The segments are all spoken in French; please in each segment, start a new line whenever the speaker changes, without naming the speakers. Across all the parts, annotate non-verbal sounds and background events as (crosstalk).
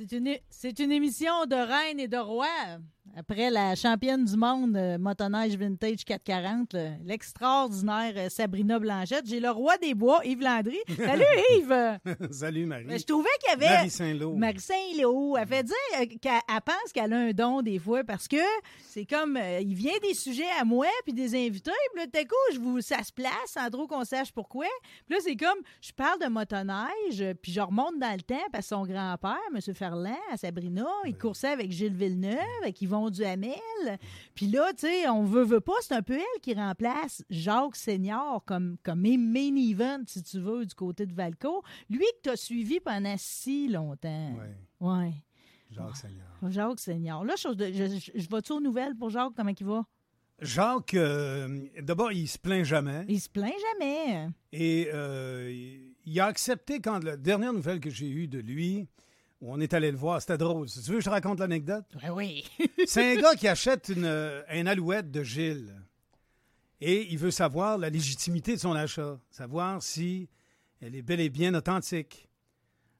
C'est une, c'est une émission de reine et de roi. Après la championne du monde euh, motoneige vintage 440, le- l'extraordinaire euh, Sabrina Blanchette, j'ai le roi des bois, Yves Landry. (laughs) Salut Yves!
Salut Marie.
Mais je trouvais qu'il y avait.
Marie Saint-Lô.
Marie Saint-Léo. Elle fait dire euh, qu'elle elle pense qu'elle a un don des fois parce que c'est comme. euh, il vient des sujets à moi puis des invités. Puis là, tout à coup, je vous, ça se place sans trop qu'on sache pourquoi. Puis là, c'est comme. Je parle de motoneige euh, puis je remonte dans le temps parce que son grand-père, M. Ferland, à Sabrina, il coursait avec Gilles Villeneuve, avec Yvon Duhamel. Puis là, tu sais, on veut, veut pas, c'est un peu elle qui remplace Jacques Senior comme, comme main event, si tu veux, du côté de Valco. Lui que tu as suivi pendant si longtemps.
Oui,
Ouais.
Jacques Seigneur.
Jacques Senior. Là, je, je, je, je vais-tu aux nouvelles pour Jacques? Comment il va?
Jacques, euh, d'abord, il se plaint jamais.
Il se plaint jamais.
Et euh, il a accepté quand la dernière nouvelle que j'ai eue de lui, où on est allé le voir, c'était drôle. Si tu veux, que je te raconte l'anecdote. (laughs)
Oui, (laughs)
C'est un gars qui achète une, euh, un alouette de Gilles. Et il veut savoir la légitimité de son achat, savoir si elle est bel et bien authentique.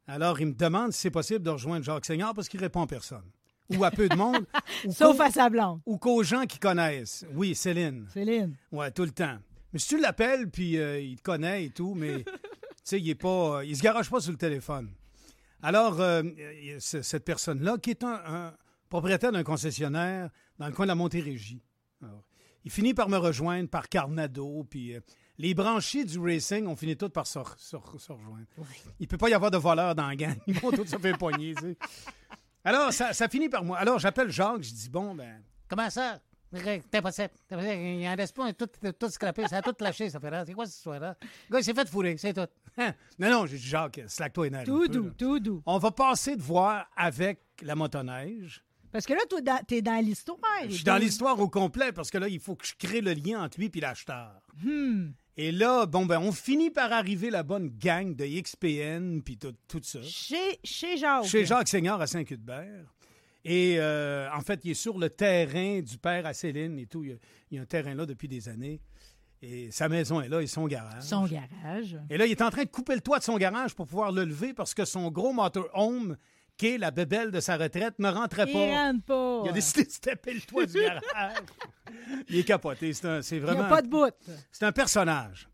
Alors, il me demande si c'est possible de rejoindre Jacques Seigneur parce qu'il répond à personne. Ou à peu de monde. (laughs) ou
Sauf à sa blonde.
Ou qu'aux gens qui connaissent. Oui, Céline.
Céline.
Ouais, tout le temps. Mais si tu l'appelles, puis euh, il te connaît et tout, mais tu sais, il est pas, euh, il se garage pas sur le téléphone. Alors, euh, ce- cette personne-là, qui est un, un propriétaire d'un concessionnaire dans le coin de la Montérégie. Alors, il finit par me rejoindre par Carnado, puis euh, les branchies du racing ont fini toutes par se, re- se re- se rejoindre. Il peut pas y avoir de voleurs dans la gang. Ils vont tous se faire poigner. (laughs) Alors, ça, ça finit par moi. Alors, j'appelle Jacques, je dis, bon, ben,
Comment ça? C'est impossible. Il en reste pas, tout, tout scrappé, ça a tout lâché, ça fait là. C'est quoi cette histoire-là? Le gars, il s'est fait fourrer, c'est tout.
Hein? Non, non, j'ai dit, Jacques, slack-toi les nerfs
Tout
peu,
doux,
là.
tout doux.
On va passer de voir avec la motoneige.
Parce que là, toi, dans- t'es dans l'histoire.
Je suis dans l'histoire au complet parce que là, il faut que je crée le lien entre lui et l'acheteur. Et là, bon, ben, on finit par arriver la bonne gang de XPN puis tout, tout ça.
Chez, chez Jacques.
Chez Jacques Seigneur à Saint-Cuthbert. Et euh, en fait, il est sur le terrain du père à Céline et tout. Il y a, il y a un terrain là depuis des années. Et sa maison est là et son garage.
Son garage.
Et là, il est en train de couper le toit de son garage pour pouvoir le lever parce que son gros motorhome, qui est la bébelle de sa retraite, ne rentrait
Il
pas.
rentre pas.
Il a décidé de se taper le toit du (laughs) garage. Il est capoté. C'est c'est
Il n'y
vraiment.
a pas de bout.
C'est un personnage.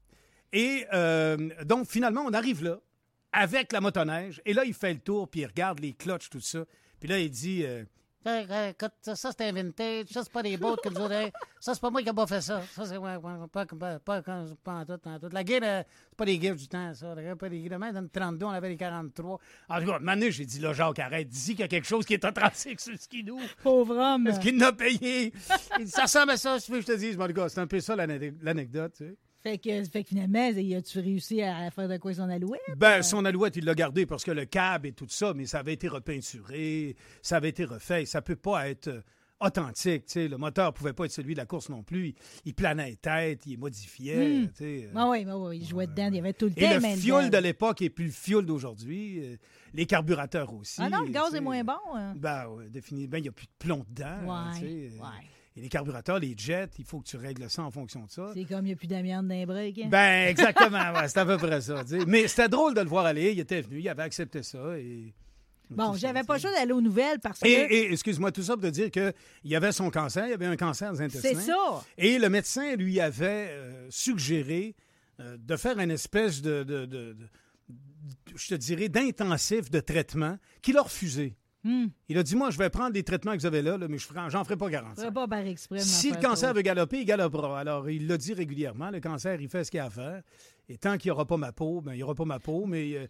Et euh, donc, finalement, on arrive là, avec la motoneige. Et là, il fait le tour, puis il regarde les clutches, tout ça. Puis là, il dit euh,
Ça, écoute, ça, ça, c'est un vintage. Ça, c'est pas des bottes que nous autres. Ça, c'est pas moi qui ai pas fait ça. Ça, c'est ouais, pas, pas, pas, pas, pas en tout, en tout. La guide, euh, c'est pas des guides du temps, ça. La pas des. Même dans le 32, on avait les 43.
En tout cas, maintenant, j'ai dit, là, Jacques, arrête. Dis qu'il y a quelque chose qui est authentique sur le skidoo.
Pauvre homme.
Est-ce qu'il n'a payé? (laughs) Il dit, ça ressemble à ça, si tu veux que je te dise. Mon gars, c'est un peu ça l'ane- l'anecdote, tu sais.
Fait que, fait que finalement, a-tu réussi à faire de quoi son alouette?
Ben, son alouette, il l'a gardé parce que le cab et tout ça, mais ça avait été repeinturé, ça avait été refait. Ça peut pas être euh, authentique, tu sais. Le moteur pouvait pas être celui de la course non plus. Il, il planait tête, il modifiait.
Ah oui, ah oui, il jouait dedans, il y avait tout le
Et
temps.
le fioul de l'époque est plus le fioul d'aujourd'hui. euh, Les carburateurs aussi.
Ah non, le gaz est moins bon. hein.
Ben, ouais, définitivement, il n'y a plus de plomb dedans.
Ouais, ouais.
Et les carburateurs, les jets, il faut que tu règles ça en fonction de ça.
C'est comme il n'y a plus d'amiante dans les hein?
Ben, (laughs) exactement, ouais, c'est à peu près ça. Mais c'était drôle de le voir aller. Il était venu, il avait accepté ça. Et
Bon, j'avais pas le choix d'aller aux nouvelles parce que.
Et, et, excuse-moi, tout ça pour te dire qu'il y avait son cancer, il y avait un cancer des intestins.
C'est ça.
Et le médecin lui avait euh, suggéré euh, de faire une espèce de, de- de- de- je te dirais, d'intensif de traitement qu'il a refusé.
Hmm.
Il a dit, moi, je vais prendre les traitements que vous avez là, là, mais je j'en ferai pas garantie.
Je pas par exprès. m'en
Si le cancer
trop.
veut galoper, il galopera. Alors, il l'a dit régulièrement, le cancer, il fait ce qu'il a à faire. Et tant qu'il n'y aura pas ma peau, ben, il n'y aura pas ma peau, mais euh,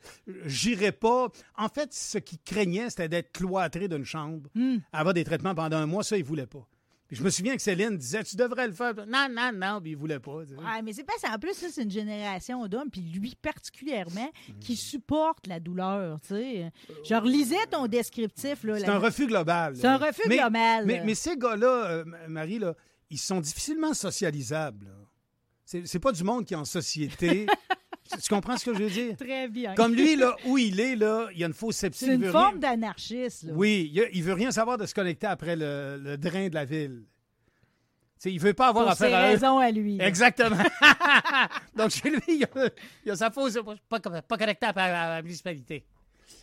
j'irai pas. En fait, ce qu'il craignait, c'était d'être cloîtré d'une chambre,
Hmm.
avoir des traitements pendant un mois, ça, il voulait pas. Je me souviens que Céline disait, tu devrais le faire. Non, non, non, puis il voulait pas.
Ouais, mais c'est pas ça. En plus, c'est une génération d'hommes, puis lui particulièrement, qui supporte la douleur. Tu sais. Je relisais ton descriptif. là,
C'est
la-
un refus global.
C'est un refus
Mais-
global.
Mais, mais ces gars-là, euh, Marie, là, ils sont difficilement socialisables. c'est pas du monde qui est en société. (laughs) tu comprends ce que je veux dire?
Très bien.
Comme lui, là, où il est, là, il y a une fausse sceptique.
C'est une forme
rien-
d'anarchiste. là.
Oui, il, il veut rien savoir de se connecter après le, le drain de la ville. Il veut pas avoir
Pour ses
affaire à eux.
raisons à lui. là.
Exactement. (laughs) Donc, chez lui, il a, il a sa fausse...
Pas, connecté à, la- à la municipalité.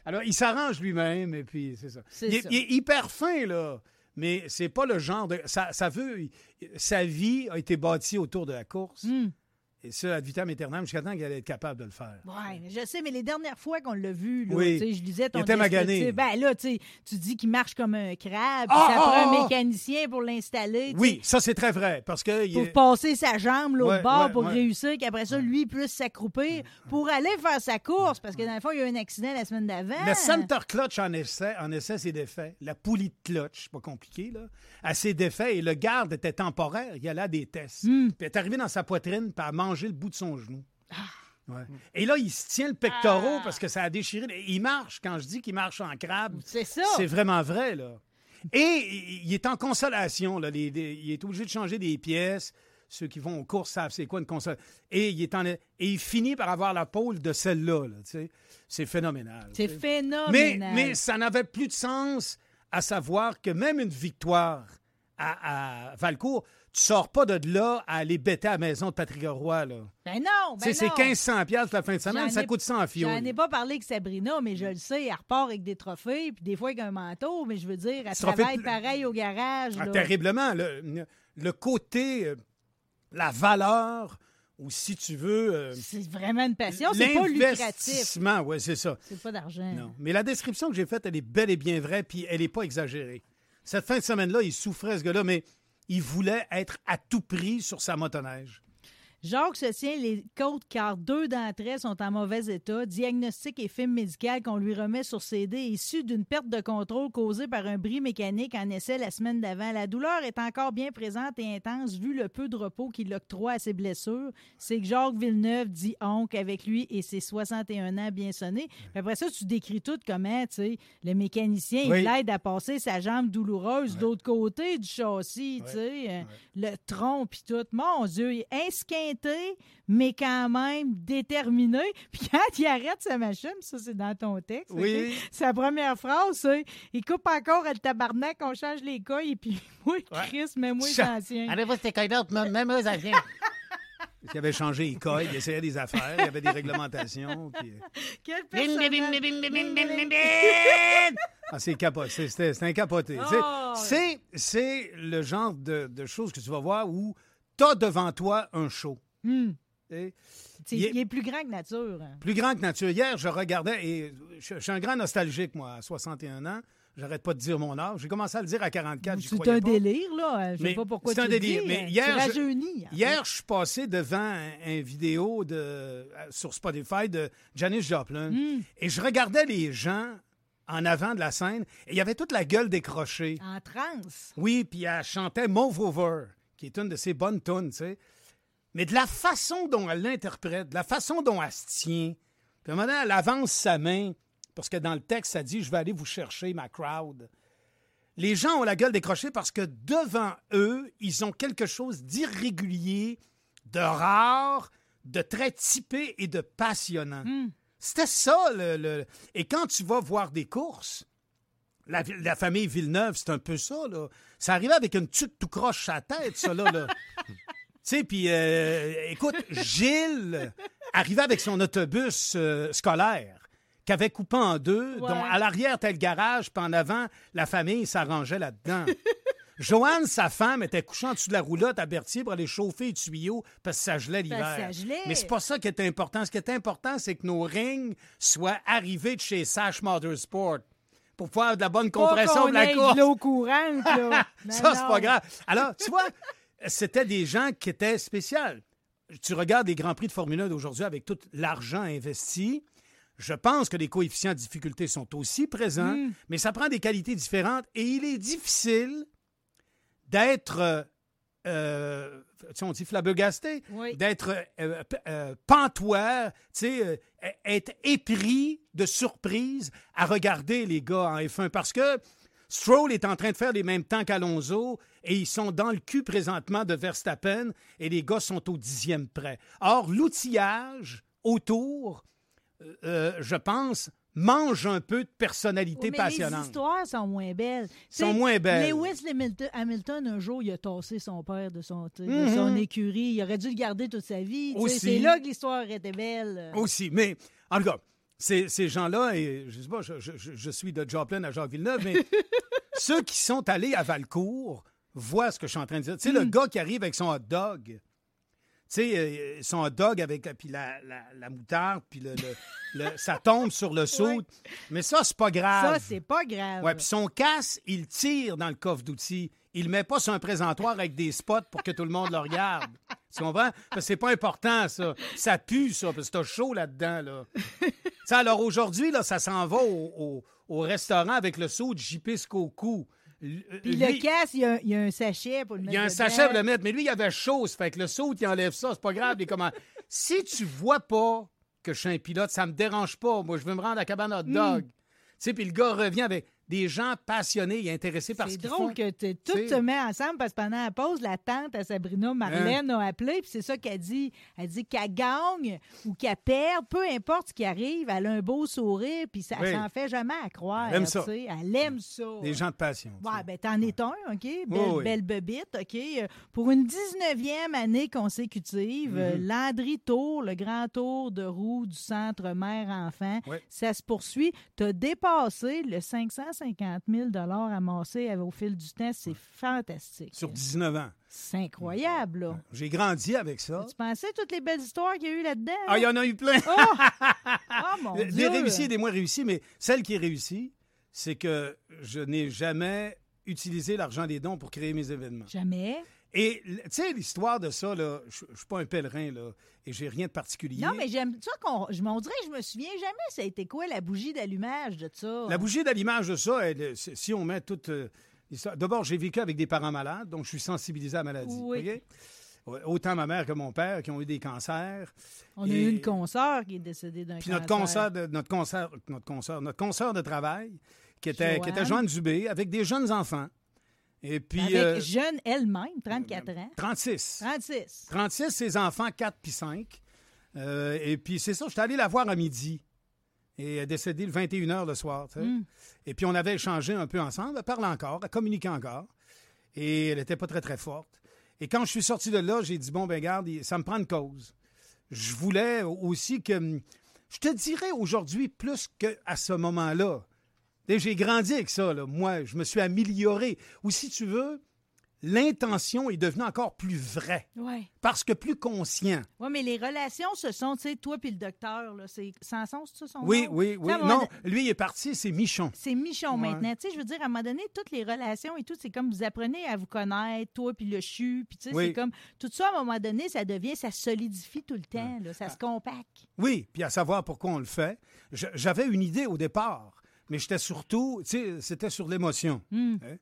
Alors, il s'arrange lui-même, et puis c'est ça.
C'est
Il, est-
ça.
il est hyper fin, là. Mais c'est pas le genre de... Ça, ça veut... Sa vie a été bâtie autour de la course.
Hmm.
Et ça, ad vitam aeternam, jusqu'à temps qu'elle allait être capable de le faire.
Mais je sais, mais les dernières fois qu'on l'a vu, là,
Oui.
je lisais ton
Il était magané.
Ben là, tu dis qu'il marche comme un crabe, puis
Ah,
ça
ah,
prend un
ah, ah.
mécanicien pour l'installer.
Oui, ça, c'est très vrai, parce que...
Pour
est-
passer sa jambe l'autre
Ouais,
bord
ouais,
pour
ouais.
réussir, qu'après ça, lui puisse s'accroupir pour aller faire sa course. Parce que dans le fond, il y a eu un accident la semaine d'avant.
Le center clutch en essai, en essai c'est défait. La poulie de clutch, pas compliqué, là, elle s'est défait et le garde était temporaire. Il allait à des tests.
Hmm.
Puis elle est arrivée dans sa poitrine puis a mangé le bout de son genou.
Ah.
Ouais. Et là, il se tient le pectoral parce que ça a déchiré. Il marche. Quand je dis qu'il marche en crabe,
C'est ça.
c'est vraiment vrai, là. Et il est en consolation, là. Les- les- il est obligé de changer des pièces. Ceux qui vont aux courses savent c'est quoi une console. Et il, est en, et il finit par avoir la pôle de celle-là, là. C'est phénoménal.
C'est phénoménal.
Mais, mais ça n'avait plus de sens à savoir que même une victoire à, à Valcourt, tu sors pas de là à aller bêter à la maison de Patrick Roy. Là.
Ben non, ben
c'est
non.
1500 piastres la fin de semaine, ça
ai-
coûte 100 en
J'en ai pas parlé avec Sabrina, mais je le sais, elle repart avec des trophées, puis des fois avec un manteau, mais je veux dire, elle
Trophée
travaille
de-
pareil au garage.
Ah,
là.
terriblement. Le, le côté, euh, la valeur, ou si tu veux... euh,
C'est vraiment une passion, c'est pas lucratif.
L'investissement, oui, c'est ça.
C'est pas d'argent.
Non. Mais la description que j'ai faite, elle est bel et bien vraie, puis elle n'est pas exagérée. Cette fin de semaine-là, il souffrait, ce gars-là, mais il voulait être à tout prix sur sa motoneige.
Jacques se tient les côtes car deux d'entre elles sont en mauvais état. Diagnostic et film médical qu'on lui remet sur CD issu d'une perte de contrôle causée par un bris mécanique en essai la semaine d'avant. La douleur est encore bien présente et intense vu le peu de repos qu'il octroie à ses blessures. C'est que Jacques Villeneuve dit oncle avec lui et ses 61 ans bien sonnés. Puis après ça, tu décris tout comment, tu sais, le mécanicien,
Oui.
il l'aide à passer sa jambe douloureuse de l'autre côté du châssis, tu sais, euh, le tronc puis tout. Mon Dieu, il est mais quand même déterminé. (laughs) Puis quand il arrête sa machine, ça c'est dans ton texte,
Oui.
sa première phrase, c'est il coupe encore le tabarnak, on change les couilles, et puis (laughs) moi, Chris, mais moi, ancien.
Allez-vous, c'était coïdeur, même, même eux, vient.
Il avait changé les coils, il essayait des affaires, il y avait des réglementations. puis-
Quel
Bim, bim, bim,
personnage.
bim, bim, bim, bim, bim, bim.
Ah, c'est capoté. C'est, un capoté.
Oh,
C'est, c'est le genre de, de choses que tu vas voir où devant toi un show.
Hmm. C'est-
Il est-
Il est plus grand que nature. hein.
Plus grand que nature. Hier, je regardais, et je, je suis un grand nostalgique, moi, à 61 ans. J'arrête pas de dire mon âge. J'ai commencé à le dire à 44. j'y
C'est un
pas.
délire, là. Je sais pas pourquoi
c'est
tu
un
le
délire.
dis.
Mais
hein.
hier, je-
rajeunis. en fait.
Hier, je suis passé devant un, un vidéo de, euh, sur Spotify de Janis Joplin
Hmm.
et je regardais les gens en avant de la scène et il y avait toute la gueule décrochée.
En transe.
Oui, puis elle chantait Move Over, qui est une de ses bonnes tunes, tu sais. Mais de la façon dont elle l'interprète, de la façon dont elle se tient, puis à un moment donné, elle avance sa main, parce que dans le texte, ça dit « Je vais aller vous chercher, ma crowd ». Les gens ont la gueule décrochée parce que devant eux, ils ont quelque chose d'irrégulier, de rare, de très typé et de passionnant. C'était ça, le, le- Et quand tu vas voir des courses, la, la famille Villeneuve, c'est un peu ça, là. Ça arrivait avec une tuque tout croche à la tête, ça, là. là. (laughs) tu sais, puis, euh, écoute, Gilles arrivait avec son autobus euh, scolaire. qui avait coupé en deux,
Ouais.
dont à l'arrière, était le garage, puis en avant, la famille s'arrangeait là-dedans. (laughs) Joanne, sa femme, était couchée en dessous de la roulotte à Berthier pour aller chauffer les tuyaux parce que ça gelait l'hiver. Mais c'est pas ça qui est important. Ce qui est important, c'est que nos rings soient arrivés de chez Sash Motorsport pour faire de la bonne compression de la course.
de l'eau courante, là. Non, (laughs)
Ça, c'est pas grave. Alors, tu vois, c'était des gens qui étaient spéciaux. Tu regardes les Grands Prix de Formule 1 d'aujourd'hui avec tout l'argent investi. Je pense que les coefficients de difficulté sont aussi présents,
Mm.
mais ça prend des qualités différentes et il est difficile d'être, euh, euh, on dit flabbergasté,
Oui.
d'être euh, p- euh, pantois, tu sais, euh, être épris de surprise à regarder les gars en F1 parce que Stroll est en train de faire les mêmes temps qu'Alonso et ils sont dans le cul présentement de Verstappen et les gars sont au dixième près. Or, l'outillage autour, euh, euh, je pense, mange un peu de personnalité
Oui, mais
passionnante.
Les histoires sont moins belles.
Sont
Tu sais,
moins belles.
Lewis Hamilton, un jour, il a tassé son père de son, de
Mhm.
son écurie. Il aurait dû le garder toute sa vie. C'est là que l'histoire était belle.
Aussi. Mais, en tout cas, ces, ces gens-là, et je sais pas, je, je- suis de Joplin à Jacques Villeneuve, mais (laughs) ceux qui sont allés à Valcourt voient ce que je suis en train de dire. Tu sais, le gars qui arrive avec son hot dog, sais, euh, son dog avec euh, puis la, la, la moutarde, puis le, le- le- (laughs) ça tombe sur le saut. Mais ça, c'est pas grave.
Ça, c'est pas grave.
Ouais, puis son casse, il tire dans le coffre d'outils. Il le met pas sur un présentoir avec des spots pour que tout le monde le regarde. Tu comprends? Parce que c'est pas important, ça. Ça pue, ça, parce que t'as chaud là-dedans, là. (laughs) Sais, alors aujourd'hui, là, ça s'en va au, au- au restaurant avec le saut de JP
Puis
lui,
le casse, il y, a, il y a un sachet pour le
il
mettre
y a un
dedans.
sachet pour le mettre, mais lui, il avait chaud, ça fait que le saut, il enlève ça, c'est pas grave. les commandes. (laughs) Si tu vois pas que je suis un pilote, ça me dérange pas. Moi, je veux me rendre à la cabane hot
Hmm.
dog. Tu sais, puis le gars revient avec des gens passionnés et intéressés par ce
C'est
qu'ils
drôle
font.
que tout se met ensemble parce que pendant la pause, la tante à Sabrina Marlène
Hein?
a appelé, puis c'est ça qu'elle dit. Elle dit qu'elle gagne ou qu'elle perd, peu importe ce qui arrive, elle a un beau sourire, puis ça
Oui.
s'en fait jamais à croire.
Elle aime ça.
Elle aime ça.
Des gens de passion.
Ouais, ben t'en es un, OK? Belle,
oui.
belle bebite, OK? Pour une 19e année consécutive,
Mhm.
Landry Tour, le grand tour de roue du centre mère-enfant, ça se poursuit. Tu as dépassé le 550 000 amassé au fil du temps. C'est fantastique.
Sur 19 ans.
C'est incroyable, là.
J'ai grandi avec ça.
Tu pensais toutes les belles histoires qu'il y a eu là-dedans?
Ah, il y en a eu plein. (laughs)
Ah, mon
des réussis et des moins réussis, mais celle qui est réussie, c'est que je n'ai jamais utilisé l'argent des dons pour créer mes événements.
Jamais?
Et, tu sais, l'histoire de ça, là, je suis pas un pèlerin, là, et j'ai rien de particulier.
Non, mais j'aime ça qu'on. Je m'en dirais, je me souviens jamais, ça a été quoi la bougie d'allumage de ça?
La bougie d'allumage de ça, elle, si on met toute euh, l'histoire- D'abord, j'ai vécu avec des parents malades, donc je suis sensibilisé à la maladie.
Oui.
Autant ma mère que mon père qui ont eu des cancers.
On a eu une consoeur qui est décédée d'un cancer.
notre concert, de, notre concert, notre concert, notre concert de travail, qui était, qui était
Joanne.
Joanne Dubé, avec des jeunes enfants. Et puis.
Avec
euh,
jeune elle-même, 34 ans.
36.
36.
36, ses enfants, 4 puis 5. Euh, et puis c'est ça, j'étais allé la voir à midi. Et elle est décédée le 21h le soir. tu sais.
Mm.
Et puis on avait échangé un peu ensemble. Elle parle encore, elle communique encore. Et elle n'était pas très, très forte. Et quand je suis sorti de là, j'ai dit, bon, ben garde, ça me prend une cause. Je voulais aussi que... Je te dirais aujourd'hui plus qu'à ce moment-là. J'ai grandi avec ça, là. moi. Je me suis amélioré. Ou si tu veux, l'intention est devenue encore plus vraie.
Oui.
Parce que plus conscient.
Oui, mais les relations, ce sont, tu sais, toi puis le docteur, c'est Sanson, c'est ça son
Oui, oui, oui. Non, lui, il est parti, c'est Michon.
C'est Michon
Ouais.
maintenant. Tu sais, je veux dire, à un moment donné, toutes les relations et tout, c'est comme vous apprenez à vous connaître, toi puis le chu, puis tu sais,
Oui.
c'est comme tout ça, à un moment donné, ça devient, ça solidifie tout le temps, là,
Ah.
ça se compacte.
Oui, puis à savoir pourquoi on le fait. J'avais une idée au départ, mais j'étais surtout, tu sais, c'était sur l'émotion.
Hmm.
Hein?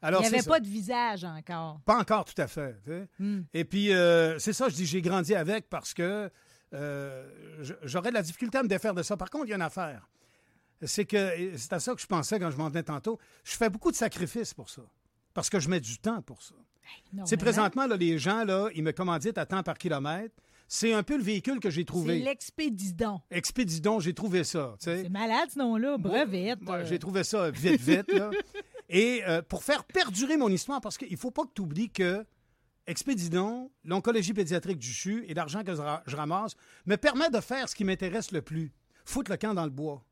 Il
Alors,
n'y
c'est
avait
ça.
pas de visage encore.
Pas encore tout à fait.
Hmm.
Et puis, euh, c'est ça, je dis, j'ai grandi avec parce que euh, j'aurais de la difficulté à me défaire de ça. Par contre, il y a une affaire. C'est que, c'est à ça que je pensais quand je m'en venais tantôt, je fais beaucoup de sacrifices pour ça. Parce que je mets du temps pour ça. Sais,
vraiment.
présentement, là, les gens, là, ils me commanditent à temps par kilomètre. C'est un peu le véhicule que j'ai
C'est
trouvé.
l'expédidon.
Expédidon, j'ai trouvé ça.
C'est malade ce nom-là, brevette.
Moi,
euh.
J'ai trouvé ça vite, vite. là. (laughs) Et euh, pour faire perdurer mon histoire, parce qu'il ne faut pas que tu oublies que Expédidon, l'oncologie pédiatrique du CHU et l'argent que je ra- je ramasse me permet de faire ce qui m'intéresse le plus. foutent le camp dans le bois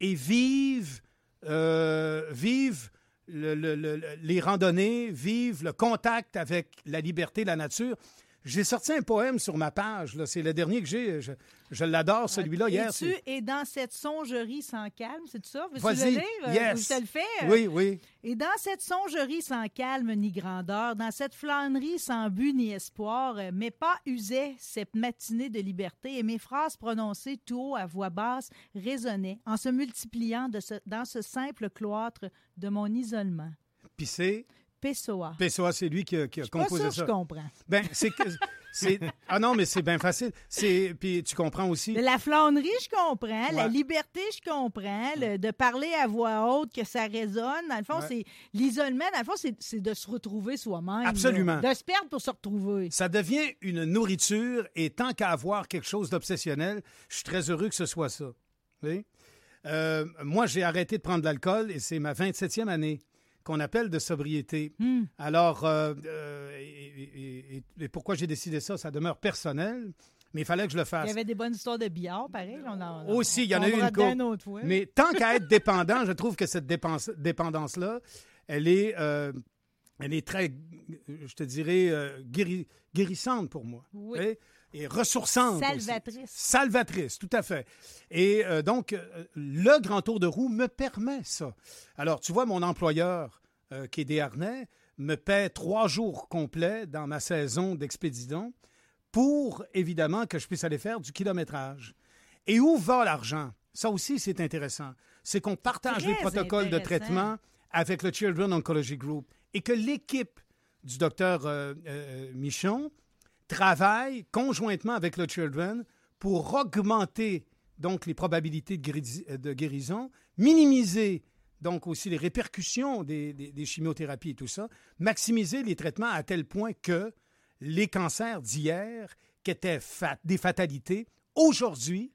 et vivent, euh, vivent le- le- le- les randonnées, vivent le contact avec la liberté, la nature. J'ai sorti un poème sur ma page. C'est le dernier que j'ai. Je, je l'adore, celui-là, hier.
Et tu es dans cette songerie sans calme, c'est ça? Veux-tu
Vas-y.
le lire?
Yes.
Je te le fais?
Oui, oui.
Et dans cette songerie sans calme ni grandeur, dans cette flânerie sans but ni espoir, euh, mes pas usaient cette matinée de liberté et mes phrases prononcées tout haut à voix basse résonnaient en se multipliant de ce- dans ce simple cloître de mon isolement.
Puis c'est?
Pessoa.
Pessoa, c'est lui qui a, qui
pas
composé
sûre que
ça.
je comprends.
Ben, c'est que. (laughs) Ah non, mais c'est bien facile. C'est Puis tu comprends aussi.
La flânerie, je comprends. La liberté, je comprends. Le- de parler à voix haute, que ça résonne. Dans le fond,
Ouais.
c'est l'isolement. Dans le fond, c'est- de se retrouver soi-même. là.
Absolument.
De se perdre pour se retrouver.
Ça devient une nourriture et tant qu'à avoir quelque chose d'obsessionnel, je suis très heureux que ce soit ça. Voyez? Euh, moi, j'ai arrêté de prendre de l'alcool et c'est ma 27e année qu'on appelle de sobriété.
Hmm.
Alors, euh, euh, et, et- et- et pourquoi j'ai décidé ça, ça demeure personnel, mais il fallait que je le
Il
fasse.
y avait des bonnes histoires de billard, pareil. On en,
Aussi, il y en a eu une couple.
autre fois.
Mais tant qu'à être dépendant, je trouve que cette dépendance-là, elle est, euh, elle est très, je te dirais, guéri- guérissante pour moi.
Oui.
Et, ressourçante. aussi.
Salvatrice.
Salvatrice, tout à fait. Et euh, donc, euh, le grand tour de roue me permet ça. Alors, tu vois, mon employeur, euh, qui est des Harnais, me paie trois jours complets dans ma saison d'expédition pour, évidemment, que je puisse aller faire du kilométrage. Et où va l'argent? Ça aussi, c'est intéressant. C'est qu'on partage
Très
les protocoles de traitement avec le Children Oncology Group et que l'équipe du docteur Michon travaille conjointement avec le Children pour augmenter donc les probabilités de, guéri- de guérison, minimiser donc aussi les répercussions des, des- des chimiothérapies et tout ça, maximiser les traitements à tel point que les cancers d'hier, qui étaient des fatalités, aujourd'hui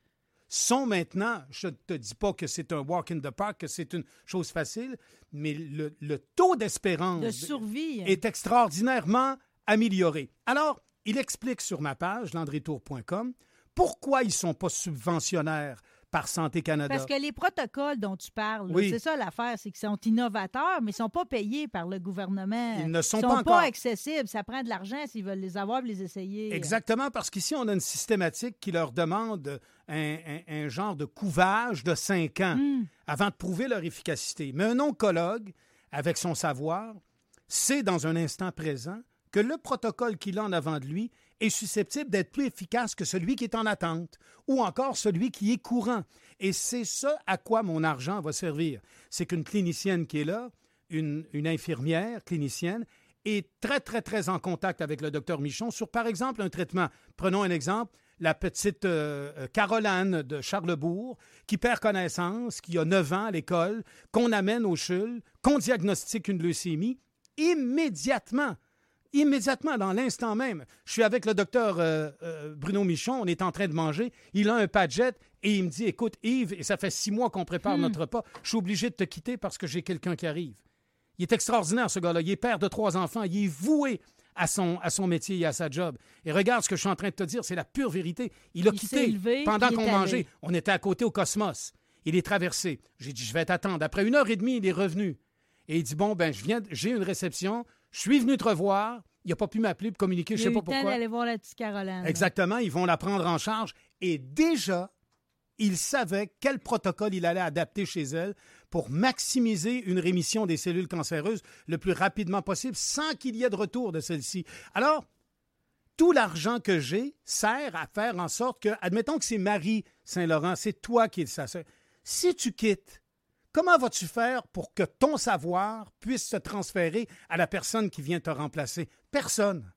sont maintenant, je ne te dis pas que c'est un walk in the park, que c'est une chose facile, mais le, le taux d'espérance
De survie.
est extraordinairement amélioré. Alors, il explique sur ma page, landrytour.com, pourquoi ils ne sont pas subventionnaires par Santé Canada.
Parce que les protocoles dont tu parles,
Oui.
c'est ça l'affaire, c'est qu'ils sont innovateurs, mais ils ne sont pas payés par le gouvernement.
Ils ne sont
Ils
pas
accessibles. Ça prend de l'argent s'ils veulent les avoir et les essayer.
Exactement, parce qu'ici, on a une systématique qui leur demande un, un- un genre de couvage de cinq ans
Hmm.
avant de prouver leur efficacité. Mais un oncologue, avec son savoir, sait dans un instant présent que le protocole qu'il a en avant de lui est susceptible d'être plus efficace que celui qui est en attente ou encore celui qui est courant. Et c'est ça à quoi mon argent va servir. C'est qu'une clinicienne qui est là, une, une infirmière clinicienne, est très, très, très en contact avec le docteur Michon sur, par exemple, un traitement. Prenons un exemple, la petite euh, euh, Caroline de Charlebourg, qui perd connaissance, qui a 9 ans à l'école, qu'on amène au CHUL, qu'on diagnostique une leucémie, immédiatement immédiatement, dans l'instant même. Je suis avec le docteur euh, euh, Bruno Michon, on est en train de manger, il a un padjet et il me dit, écoute Yves, et ça fait six mois qu'on prépare notre repas, je suis obligé de te quitter parce que j'ai quelqu'un qui arrive. Il est extraordinaire, ce gars-là. Il est père de trois enfants. Il est voué à son, à son métier et à sa job. Et regarde ce que je suis en train de te dire, c'est la pure vérité. Il a
Il
quitté
élevé,
pendant qu'on mangeait. On était à côté au Cosmos. Il est traversé. J'ai dit, je vais t'attendre. Après une heure et demie, il est revenu. Et il dit, bon, ben, je viens, j'ai une réception. Je suis venu te revoir. Il n'a pas pu m'appeler pour communiquer,
Il
je
a
sais pas pourquoi.
d'aller voir la petite Caroline.
Exactement, ils vont la prendre en charge. Et déjà, il savait quel protocole il allait adapter chez elle pour maximiser une rémission des cellules cancéreuses le plus rapidement possible sans qu'il y ait de retour de celle-ci. Alors, tout l'argent que j'ai sert à faire en sorte que, admettons que c'est Marie Saint-Laurent, c'est toi qui es sa sœur. Si tu quittes, comment vas-tu faire pour que ton savoir puisse se transférer à la personne qui vient te remplacer? Personne.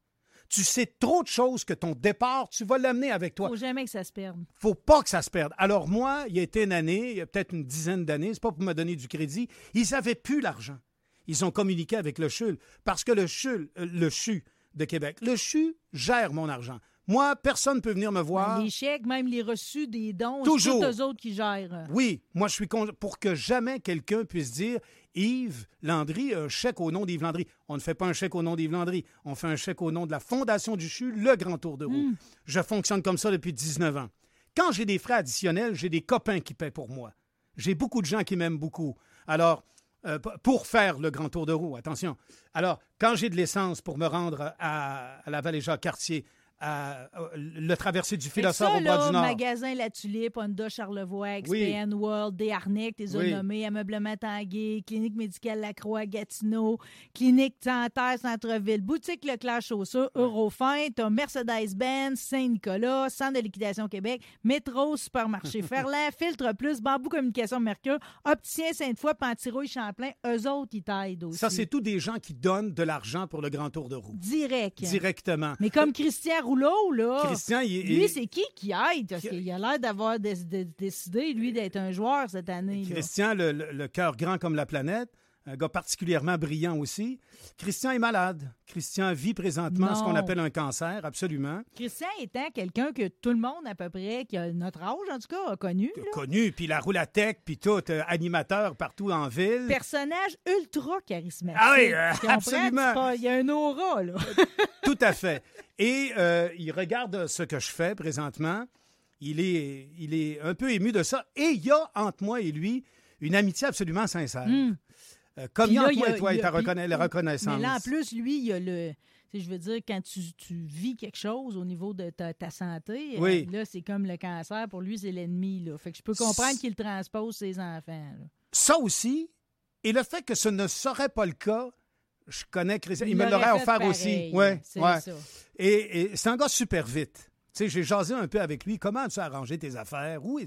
Tu sais trop de choses que ton départ, tu vas l'amener avec toi
Faut jamais que ça se perde.
faut pas que ça se perde. Alors moi, il y a été une année, il y a peut-être une dizaine d'années, c'est pas pour me donner du crédit, ils avaient plus l'argent. Ils ont communiqué avec le CHUL parce que le CHUL, euh, le CHU de Québec, le CHU gère mon argent. Moi, personne ne peut venir me voir.
Les chèques, même les reçus des dons,
Toujours.
c'est tous eux autres qui gèrent.
Oui, moi je suis con- pour que jamais quelqu'un puisse dire Yves Landry, un chèque au nom d'Yves Landry. On ne fait pas un chèque au nom d'Yves Landry, on fait un chèque au nom de la Fondation du CHU, le Grand Tour de roue. Je fonctionne comme ça depuis 19 ans. quand j'ai des frais additionnels, j'ai des copains qui paient pour moi. J'ai beaucoup de gens qui m'aiment beaucoup. Alors, euh, pour faire le grand tour de roue, attention. Alors, quand j'ai de l'essence pour me rendre à, à la vallée Jacques-Cartier, à, le traversée du philosophe
ça,
au bras
là,
du Nord.
magasin La Tulipe, Honda Charlevoix,
Oui.
XPN World, Desharnais, t'es
Oui.
nommé, Ameublement Tanguay, Clinique médicale Lacroix, Gatineau, Clinique Santerre, Centre-Ville, Boutique Leclerc Chaussure, Eurofin, t'as Mercedes-Benz, Saint-Nicolas, Centre de liquidation Québec, Métro, Supermarché (laughs) Ferland, Filtre Plus, Bambou Communication Mercure, Opticien Sainte-Foy, Pantirouille Champlain, eux autres, ils t'aident aussi.
Ça, c'est tous des gens qui donnent de l'argent pour le grand tour de roue.
Direct.
Directement.
Mais comme Christian Rouleau, là.
Christian, il,
Lui,
il-
c'est qui qui aide? Parce qu'il a l'air d'avoir dé- dé- décidé, lui, d'être un joueur cette année.
Christian, le, le- le cœur grand comme la planète, un gars particulièrement brillant aussi. Christian est malade. Christian vit présentement ce qu'on appelle un cancer, absolument.
Christian étant quelqu'un que tout le monde, à peu près, qui a notre âge, en tout cas, a connu. là.
Connu, puis la tech, puis tout, euh, animateur partout en ville.
Personnage ultra charismatique.
Ah oui, euh, absolument.
Pas- Il y a un aura, là.
Tout à fait. Et euh, il regarde ce que je fais présentement. Il est, il est un peu ému de ça. Et il y a entre moi et lui une amitié absolument sincère. Euh, comme
Hmm.
Il y a moi et toi
il
et
y a-
ta la reconnaissance.
Mais là, en plus, lui, il y a le. Je veux dire, quand tu, tu vis quelque chose au niveau de ta, ta santé, euh,
Oui.
là, c'est comme le cancer. Pour lui, c'est l'ennemi. Là. Fait que je peux comprendre qu'il transpose ses enfants. là.
Ça aussi, et le fait que ce ne serait pas le cas, je connais Christian. Il, me
l'aurait
offert
pareil,
aussi. Ouais,
c'est
ouais.
ça.
Et, et c'est un gars super vite. Tu sais, j'ai jasé un peu avec lui. Comment as-tu arrangé tes affaires? Où?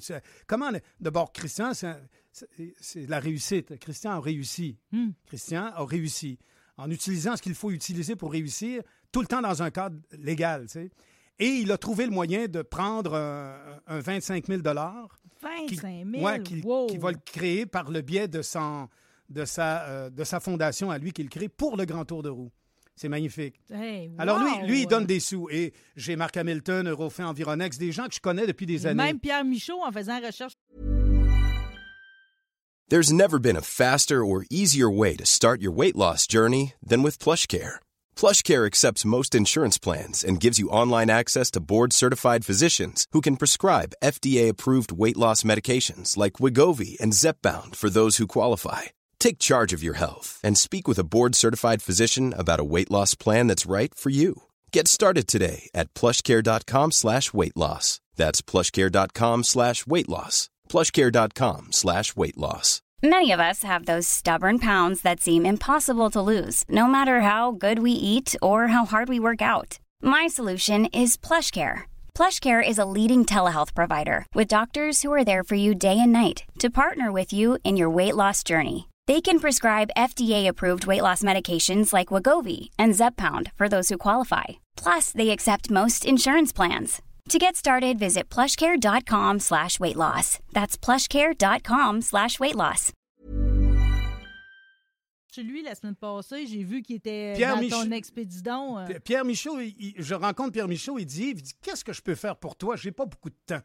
Comment. D'abord, Christian, c'est la réussite. Christian a réussi.
Hmm.
Christian a réussi. En utilisant ce qu'il faut utiliser pour réussir, tout le temps dans un cadre légal, tu sais. Et il a trouvé le moyen de prendre un, un 25 000 qui,
25 000.
ouais, qui,
wow.
qui va le créer par le biais de, son, de, sa, euh, de sa fondation à lui qu'il crée pour le Grand Tour de roue. C'est magnifique.
Hey,
Alors lui,
wow.
lui, il donne des sous. Et j'ai Marc Hamilton, Eurofin, Environex, des gens que je connais depuis des
Et
années.
Même Pierre Michaud, en faisant recherche
There's never been a faster or easier way to start your weight loss journey than with PlushCare. PlushCare accepts most insurance plans and gives you online access to board-certified physicians who can prescribe FDA-approved weight loss medications like Wigovi and Zepbound for those who qualify. Take charge of your health and speak with a board-certified physician about a weight loss plan that's right for you. Get started today at plushcare.com slash weight loss. That's plushcare.com slash weight loss. plushcare.com slash weight loss.
Many of us have those stubborn pounds that seem impossible to lose, no matter how good we eat or how hard we work out. My solution is PlushCare. PlushCare is a leading telehealth provider with doctors who are there for you day and night to partner with you in your weight loss journey. They can prescribe FDA-approved weight loss medications like Wagovi and Zepbound for those who qualify. Plus, they accept most insurance plans. To get started, visit plushcare.com slash weight loss. That's plushcare.com slash weight loss.
chez lui la semaine passée. J'ai vu qu'il était
Pierre
dans ton expédidon. euh.
Pierre Michaud, il- il- je rencontre Pierre Michaud, il dit, il dit Qu'est-ce que je peux faire pour toi? J'ai pas beaucoup de temps.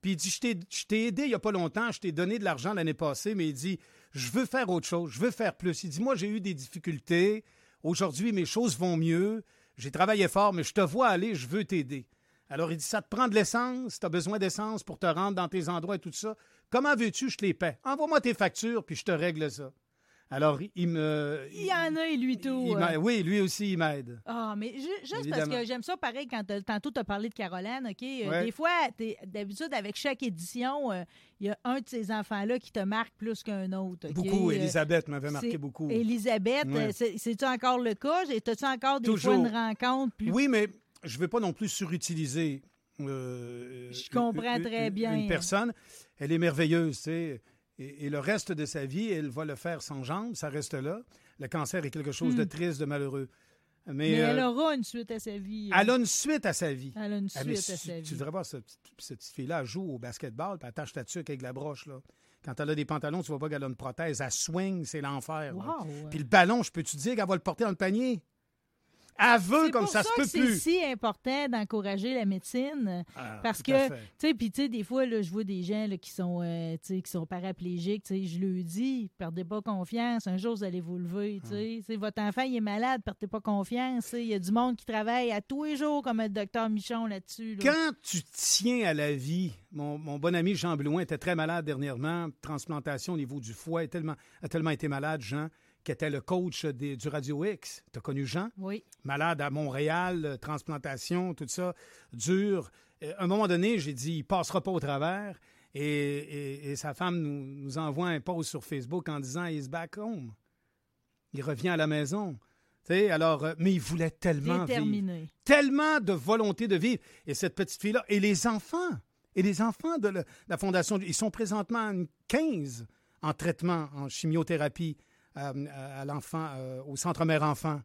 Puis il dit Je t'ai- je t'ai aidé il y a pas longtemps, je t'ai donné de l'argent l'année passée, mais il dit Je veux faire autre chose, je veux faire plus. Il dit Moi, j'ai eu des difficultés. Aujourd'hui, mes choses vont mieux. J'ai travaillé fort, mais je te vois aller, je veux t'aider. Alors, il dit Ça te prend de l'essence, tu as besoin d'essence pour te rendre dans tes endroits et tout ça. Comment veux-tu, je te les paie Envoie-moi tes factures, puis je te règle ça. Alors, il me.
Il y en a, et lui, tout.
il
euh.
oui, lui aussi, il m'aide.
Ah, mais ju- juste parce que j'aime ça, pareil, quand tantôt tu as parlé de Caroline, OK? euh,
Ouais.
Des fois, t'es- d'habitude, avec chaque édition, euh, il y a un de ces enfants-là qui te marque plus qu'un autre.
Beaucoup.
Euh,
Elisabeth m'avait marqué beaucoup.
Elisabeth,
Ouais.
euh, c'est-tu encore le cas? As-tu encore des
Toujours.
fois une rencontre plus
Oui, mais je ne veux pas non plus surutiliser. euh,
Je comprends
une-
très bien.
Une personne, elle est merveilleuse, tu sais. Et, et le reste de sa vie, elle va le faire sans jambes, ça reste là. Le cancer est quelque chose de triste, de malheureux. Mais,
Hmm. Mais elle
euh,
aura une suite à sa vie.
elle a une suite à sa vie.
Elle a une
Ah,
suite à
tu-
sa
Tu
vie.
devrais voir cette, cette fille-là, joue au basketball, puis attache ta tuque avec la broche. Là. Quand elle a des pantalons, tu vois pas qu'elle a une prothèse. Elle swing, c'est l'enfer.
Wow.
Puis le ballon, je peux te dire qu'elle va le porter dans le panier? Aveu
C'est
comme ça, se
que
peut
c'est
plus.
si important d'encourager la médecine.
Ah,
parce que, tu sais, puis tu sais, des fois, là, je vois des gens là, qui, sont, euh, qui sont paraplégiques. tu sais, Je le dis, perdez pas confiance. Un jour, vous allez vous lever. tu sais. Sais, Votre enfant, il est malade, perdez pas confiance. Il y a du monde qui travaille à tous les jours, comme le docteur Michon là-dessus. là.
Quand tu tiens à la vie, mon, mon bon ami Jean Blouin était très malade dernièrement, transplantation au niveau du foie, a tellement, a tellement été malade, Jean, qui était le coach des- du Radio X. Tu as connu Jean?
Oui.
Malade à Montréal, euh, transplantation, tout ça, dur. Euh, À un moment donné, j'ai dit, il passera pas au travers. Et, et- et sa femme nous, nous envoie un post sur Facebook en disant, he's back home. Il revient à la maison. Alors, euh, mais il voulait tellement vivre tellement de volonté de vivre. Et cette petite fille-là, et les enfants, et les enfants de la, la Fondation, ils sont présentement à une 15 en traitement, en chimiothérapie à l'enfant, euh, au centre mère-enfant.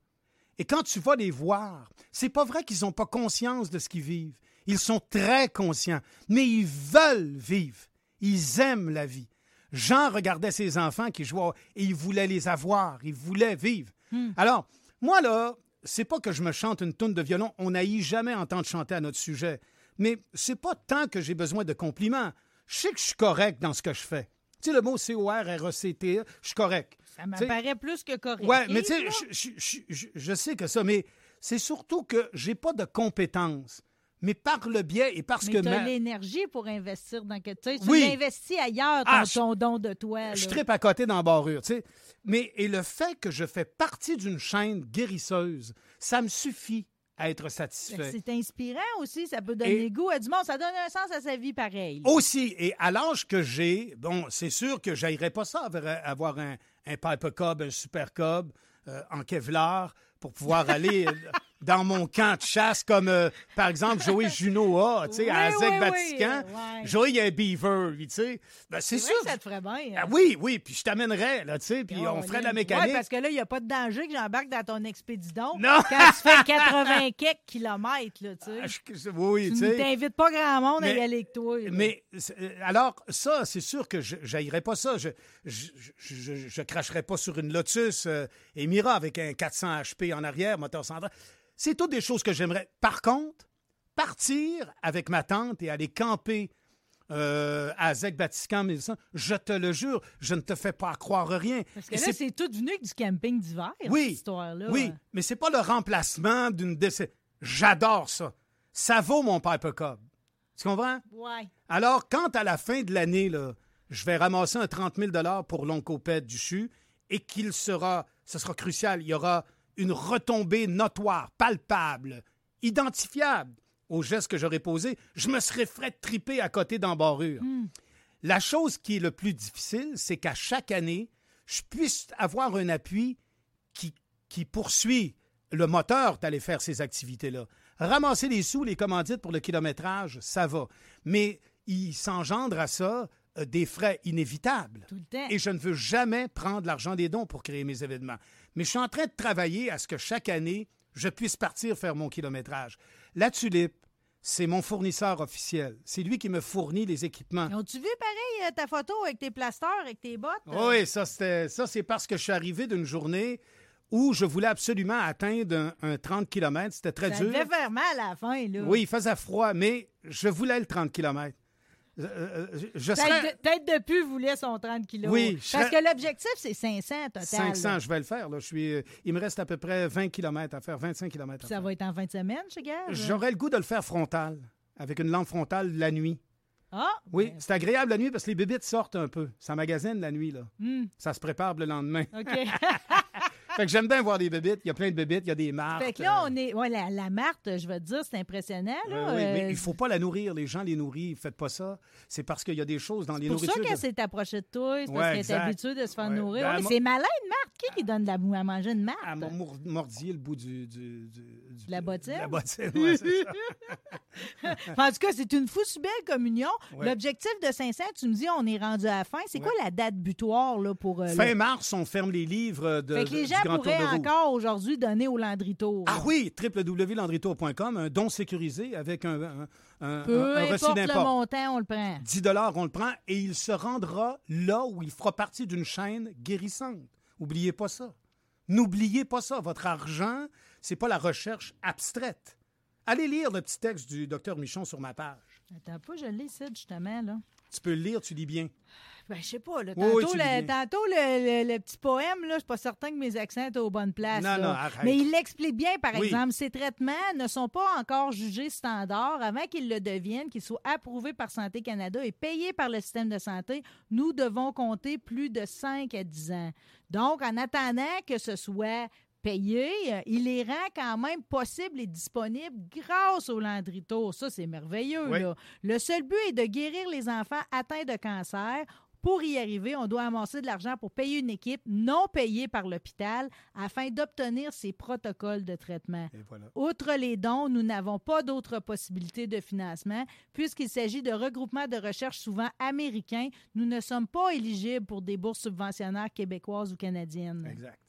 Et quand tu vas les voir, c'est pas vrai qu'ils n'ont pas conscience de ce qu'ils vivent. Ils sont très conscients, mais ils veulent vivre. Ils aiment la vie. Jean regardait ses enfants qui jouaient et il voulait les avoir, il voulait vivre. Alors, moi, là, c'est pas que je me chante une tourne de violon, on n'haït jamais entendre chanter à notre sujet. Mais c'est pas tant que j'ai besoin de compliments. Je sais que je suis correct dans ce que je fais. Tu sais, le mot C-O-R-R-E-C-T-E, je suis correct.
Ça m'apparaît plus que correct.
Ouais, mais tu sais, je, je- je- je- je sais que ça, mais c'est surtout que j'ai pas de compétences. Mais par le biais et parce
Mais
que
tu as
ma-
l'énergie pour investir dans quelque chose. Tu
Oui.
l'investis ailleurs, ton,
Ah, je-
ton don de toi.
je
là.
tripe à côté dans la barrure, tu sais. Mais et le fait que je fais partie d'une chaîne guérisseuse, ça me suffit être satisfait.
C'est inspirant aussi, ça peut donner
Et-
goût à du monde, ça donne un sens à sa vie pareil.
Aussi, et à l'âge que j'ai, bon, c'est sûr que j'aillerais pas ça avoir- avoir un, un Piper Cub, un Super Cub euh, en Kevlar pour pouvoir aller (laughs) dans mon camp de chasse comme, euh, par exemple, Joey (laughs) Juno a, tu sais, à
Oui,
Azek
oui,
Vatican.
oui.
Joey, il y a un beaver, tu sais. Ben, c'est sûr.
vrai que ça te ferait bien. hein.
Ah oui, oui, puis je t'amènerais, là, tu sais, puis
Oh,
on ferait de la mécanique.
Ouais, parce que là, il n'y a pas de danger que j'embarque dans ton expédidon.
Non.
Quand tu fais (laughs) 80 quelques kilomètres, là, tu sais.
Ah, oui,
Tu
sais.
n'invites pas grand monde à y aller avec toi. là.
Mais euh, alors, ça, c'est sûr que je pas ça. Je je, je, je- je cracherais pas sur une Lotus euh, Emira avec un 400 HP en arrière, moteur central. C'est toutes des choses que j'aimerais. Par contre, partir avec ma tante et aller camper euh, à Zec Batiscan, 1100, je te le jure, je ne te fais pas croire rien.
Parce que
Et
là, c'est tout venu avec du camping d'hiver,
oui,
cette histoire-là.
Oui, mais c'est pas le remplacement d'une décès. J'adore ça. Ça vaut mon Piper Cub. Tu comprends?
Ouais.
Alors, quand à la fin de l'année, là, je vais ramasser un 30 000 pour l'oncopède du CHU et qu'il sera, ce sera crucial, il y aura une retombée notoire, palpable, identifiable au geste que j'aurais posé, je me serais fait triper à côté d'embarrure. La chose qui est le plus difficile, c'est qu'à chaque année, je puisse avoir un appui qui, qui poursuit le moteur d'aller faire ces activités-là. Ramasser les sous, les commandites pour le kilométrage, ça va. Mais il s'engendre à ça euh, des frais inévitables.
Tout le temps.
Et je ne veux jamais prendre l'argent des dons pour créer mes événements. Mais je suis en train de travailler à ce que chaque année, je puisse partir faire mon kilométrage. La Tulipe, c'est mon fournisseur officiel. C'est lui qui me fournit les équipements.
Ont-tu vu pareil euh, ta photo avec tes plasteurs, avec tes bottes? euh?
Oui, ça, ça, c'est parce que je suis arrivé d'une journée où je voulais absolument atteindre un, un 30 km. C'était très
Ça
dur.
devait faire mal à la fin, là.
Oui, il faisait froid, mais je voulais le 30 km. Je, euh, je- je
Tête de, tête de pu voulait son 30 kilos.
Oui, je
Parce
serais-
que l'objectif, c'est 500 total.
500,
là.
je vais le faire. Là. Je suis, euh, il me reste à peu près 20 km à faire, 25 km à
Ça
faire.
va être en fin de semaine, chez Gage?
J'aurais le goût de le faire frontal, avec une lampe frontale la nuit.
Ah!
Oui, c'est agréable la nuit parce que les bébites sortent un peu. Ça magasine la nuit, là.
Hmm,
Ça se prépare le lendemain.
OK. (laughs)
Fait que j'aime bien voir des bébites. Il y a plein de bébites, il y a des marques.
fait que là, on est. Ouais, la, la Marthe, je vais te dire, c'est impressionnant, là.
oui, mais
Euh,
il faut pas la nourrir. Les gens les nourrissent. Faites pas ça. C'est parce qu'il y a des choses dans les
C'est pour ça
nourritures.
qu'elle s'est approchée de toi, c'est parce
Ouais,
qu'elle est habituée de se faire
Ouais.
nourrir.
Ben, moi-
c'est malin, une Marthe. Qui qui donne de la boue à manger? Une Marthe?
mour- mordiller le bout du. du,
La bottine?
La bottine, ouais, c'est ça. (laughs)
en tout cas, c'est une fousse belle communion. L'objectif de 500, tu me dis, on est rendu à la fin. C'est quoi la date butoir là, pour. euh,
Fin
le-
mars, on ferme les livres de,
Fait que les gens
Grand Tour de roue.
encore aujourd'hui donner au Landry Tour.
Ah oui, www.landritour.com, un don sécurisé avec un, un, un-
Peu
un-
importe le montant, on le prend.
10 on le prend et il se rendra là où il fera partie d'une chaîne guérissante. Oubliez pas ça. N'oubliez pas ça. Votre argent, c'est pas la recherche abstraite. Allez lire le petit texte du docteur Michon sur ma page.
Attends pas, je l'ai, ça, justement, là.
Tu peux le lire, tu lis bien.
Ben, je sais pas, là. Tantôt,
oui,
le, tantôt le, le- le petit poème, là, je suis pas certain que mes accents étaient aux bonnes places.
Non,
là.
non, arrête.
Mais il l'explique bien, par
Oui.
exemple. Ces traitements ne sont pas encore jugés standards avant qu'ils le deviennent, qu'ils soient approuvés par Santé Canada et payés par le système de santé. Nous devons compter plus de 5 à 10 ans. Donc, en attendant que ce soit payé, il les rend quand même possibles et disponibles grâce au Landry Tour. Ça, c'est merveilleux.
Oui.
là. Le seul but est de guérir les enfants atteints de cancer. Pour y arriver, on doit amasser de l'argent pour payer une équipe non payée par l'hôpital afin d'obtenir ces protocoles de traitement.
Voilà.
Outre les dons, nous n'avons pas d'autres possibilités de financement puisqu'il s'agit de regroupements de recherche souvent américains. Nous ne sommes pas éligibles pour des bourses subventionnaires québécoises ou canadiennes.
Exact.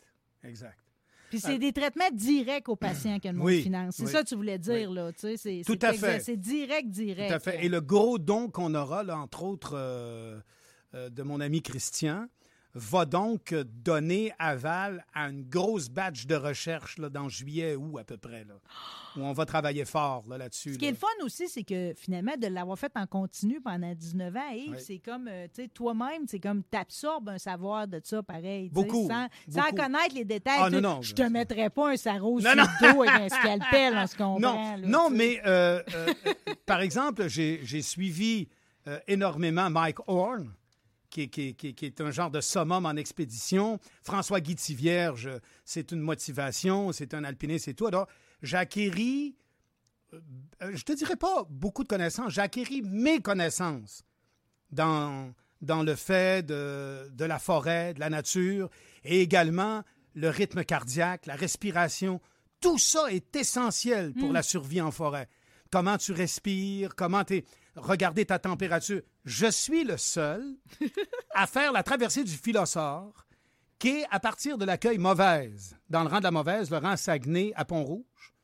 Exact.
Puis c'est des traitements directs aux patients que le monde
Oui,
finance. C'est
oui.
ça que tu voulais dire, là. Tu sais, c'est,
Tout à fait.
C'est direct, direct.
Tout à fait. Et le gros don qu'on aura, là, entre autres, euh, euh, de mon ami Christian, va donc euh, donner aval à une grosse batch de recherche là, dans juillet, août à peu près, là, où on va travailler fort là, là-dessus.
Ce qui est le fun aussi, c'est que finalement, de l'avoir fait en continu pendant 19 ans, Yves,
Oui.
c'est comme, euh, tu sais, toi-même, c'est comme t'absorbes un savoir de ça pareil.
Beaucoup,
Sans, connaître les détails.
Ah, non, non,
je te mettrais pas un sarreau
Non,
sur
non.
le dos avec un scalpel, on se (laughs) comprend.
Non, non mais euh, euh, euh, par exemple, j'ai j'ai suivi euh, énormément Mike Horn, qui, est- qui est- qui est- qui est un genre de summum en expédition. François Guy-Tivierge, c'est une motivation, c'est un alpiniste et tout. Alors, j'ai acquéri, euh, je te dirais pas beaucoup de connaissances, j'ai acquéri mes connaissances dans, dans le fait de, de la forêt, de la nature, et également le rythme cardiaque, la respiration. Tout ça est essentiel pour la survie en forêt. Comment tu respires, comment tu Regardez ta température. Je suis le seul à faire la traversée du Philosophe, qui est à partir de l'accueil mauvaise, dans le rang de la mauvaise, le rang Saguenay à Pont-Rouge,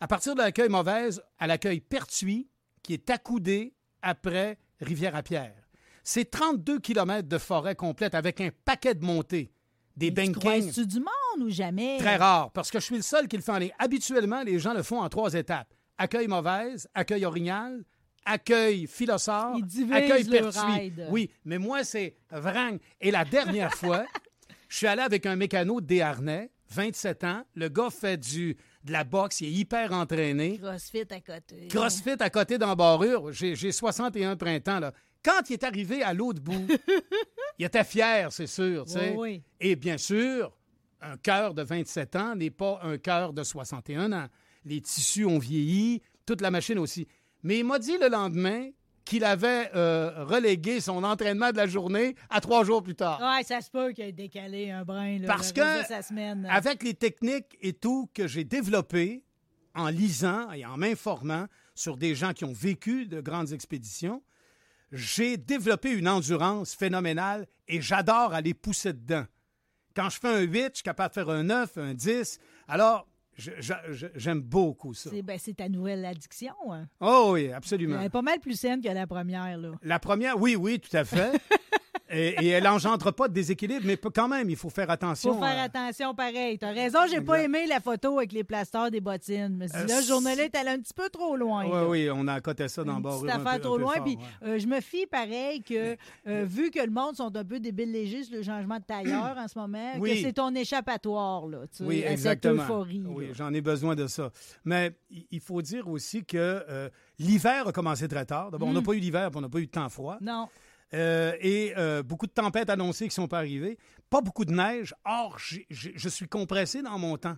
à partir de l'accueil mauvaise à l'accueil Pertuis, qui est accoudé après Rivière-à-Pierre. C'est 32 km de forêt complète avec un paquet de montées, des
tu
bankings.
croises-tu du monde ou jamais?
Très rare, parce que je suis le seul qui le fait en ligne. Habituellement, les gens le font en trois étapes. Accueil mauvaise, accueil orignal, accueil
divisent
accueil pertuis. Oui, mais moi, c'est vrang. Et la dernière fois, (laughs) je suis allé avec un mécano de Desharnais, 27 ans. Le gars fait du, de la boxe, il est hyper entraîné.
Crossfit à côté.
CrossFit à côté d'embarrure. J'ai j'ai 61 printemps, là. Quand il est arrivé à l'autre bout, (laughs) il était fier, c'est sûr.
Oui, oui.
Et bien sûr, un cœur de 27 ans n'est pas un cœur de 61 ans. Les tissus ont vieilli, toute la machine aussi. Mais il m'a dit le lendemain qu'il avait euh, relégué son entraînement de la journée à trois jours plus tard.
Ouais, ça se peut qu'il ait décalé un brin. Là,
Parce que
de sa semaine.
avec les techniques et tout que j'ai développées en lisant et en m'informant sur des gens qui ont vécu de grandes expéditions, j'ai développé une endurance phénoménale et j'adore aller pousser dedans. Quand je fais un 8, je suis capable de faire un 9, un 10. Alors, j'aime beaucoup ça.
C'est ben, ta nouvelle addiction. hein.
Oh oui, absolument.
Elle est pas mal plus saine que la première. Là.
La première, oui, oui, tout à fait. (laughs) et, et elle engendre pas de déséquilibre, mais quand même, il faut faire attention.
Faut faire
à-
attention pareil. T'as raison, j'ai pas aimé la photo avec les plasteurs des bottines. Mais
Euh,
là, ce journée-là est allé un petit peu trop loin.
Oui,
là.
oui, on a coté ça dans le bord
petite affaire trop loin. Puis euh, je me fie pareil que, euh, (laughs) vu que le monde sont un peu débiles légers sur le changement de tailleur en ce moment,
Oui.
que c'est ton échappatoire, là, tu sais,
Oui,
à cette
exactement.
euphorie.
Oui, j'en ai besoin de ça. Mais il il faut dire aussi que euh, l'hiver a commencé très tard. D'abord, on n'a pas eu l'hiver, on n'a pas eu de temps froid.
Non.
Euh, et euh, beaucoup de tempêtes annoncées qui ne sont pas arrivées. Pas beaucoup de neige. Or, je suis compressé dans mon temps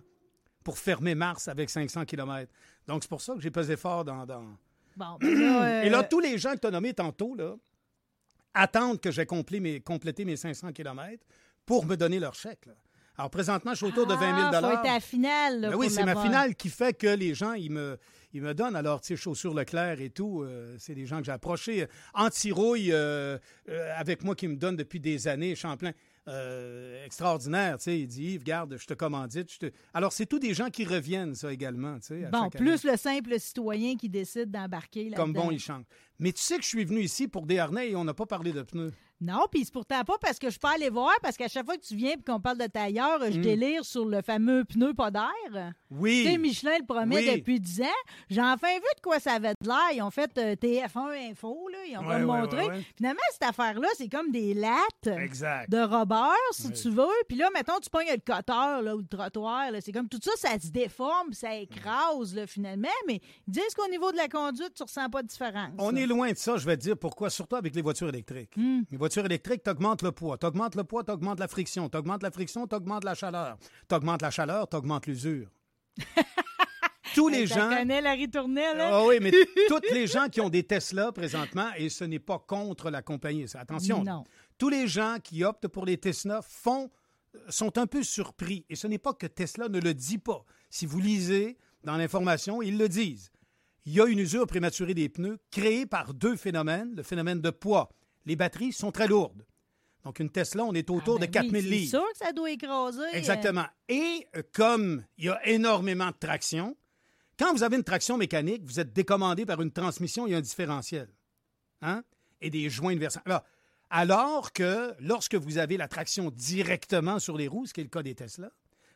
pour fermer Mars avec 500 km. Donc, c'est pour ça que j'ai pesé fort dans... dans-
Bon, ben là, (clears throat)
Et là,
euh,
tous les gens que tu as nommés tantôt, là, attendent que j'ai complété mes, complété mes 500 km pour me donner leur chèque. là. Alors, présentement, je suis autour de 20 000
Ah, faut être à la finale. là,
Ben oui, c'est ma finale qui fait que les gens, ils me, ils me donnent. Alors, tu sais, Chaussures Leclerc et tout, euh, c'est des gens que j'ai approchés. Antirouille, euh, euh, avec moi, qui me donne depuis des années, Champlain, extraordinaire, tu sais. Il dit, Yves, garde, je te commandite. je te- Alors, c'est tous des gens qui reviennent, ça, également, tu sais.
Bon,
année.
plus le simple citoyen qui décide d'embarquer là
Comme bon, il chante. Mais tu sais que je suis venu ici pour des harnais et on n'a pas parlé de pneus.
Non, puis c'est pourtant pas parce que je peux aller voir, parce qu'à chaque fois que tu viens et qu'on parle de tailleur, je délire sur le fameux pneu pas d'air.
Hmm. Oui.
Tu sais, Michelin le promet
Oui.
depuis 10 ans. J'ai enfin vu de quoi ça avait de l'air. Ils ont fait euh, TF1 Info, là. Ils ont
Ouais,
montré.
ouais.
Finalement, cette affaire-là, c'est comme des lattes
Exact.
de robeur, si tu veux. Puis là, mettons, tu pognes le coteur là, ou le trottoir. là. C'est comme tout ça, ça se déforme, ça écrase, là, finalement. Mais ils disent qu'au niveau de la conduite, tu ressens pas de différence.
On est loin de ça, je vais te dire pourquoi, surtout avec les voitures électriques. Les voitures électriques, tu augmentes le poids. Tu augmentes le poids, tu augmentes la friction. Tu augmentes la friction, tu augmentes la chaleur. Tu augmentes la chaleur, tu augmentes l'usure. (laughs) Tous les gens.
connais Larry Tournelle, hein?
Ah oui, mais (laughs) tous les gens qui ont des Tesla présentement, et ce n'est pas contre la compagnie, attention.
Non.
Tous les gens qui optent pour les Tesla font, sont un peu surpris. Et ce n'est pas que Tesla ne le dit pas. Si vous lisez dans l'information, ils le disent. Il y a une usure prématurée des pneus créée par deux phénomènes. Le phénomène de poids. Les batteries sont très lourdes. Donc, une Tesla, on est autour
Ah, ben
de 4000
oui,
livres.
C'est sûr que ça doit écraser.
Exactement. Et euh, comme il y a énormément de traction, quand vous avez une traction mécanique, vous êtes décommandé par une transmission et un différentiel. Hein? Et des joints inversants. Alors, alors que lorsque vous avez la traction directement sur les roues, ce qui est le cas des Tesla,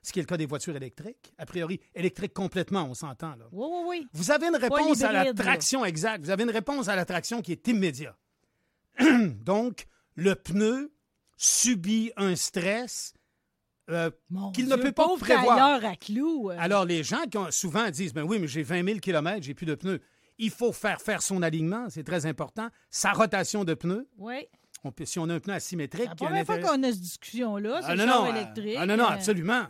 ce qui est le cas des voitures électriques, a priori électriques complètement, on s'entend là.
Oui, oui, oui.
Vous avez une réponse à la traction exacte. Vous avez une réponse à la traction qui est immédiate. (clears throat) Donc, le pneu subit un stress euh, qu'il ne peut pas prévoir.
à clous. euh.
Alors, les gens qui ont, souvent disent ben oui, mais j'ai 20 000 km, j'ai plus de pneus. Il faut faire faire son alignement, c'est très important. Sa rotation de pneus.
Oui.
On peut- si on a un pneu asymétrique.
La
qui a un
première fois qu'on a cette discussion-là, c'est
Ah,
le
non,
char
non,
électrique.
ah, non, non,
euh,
absolument.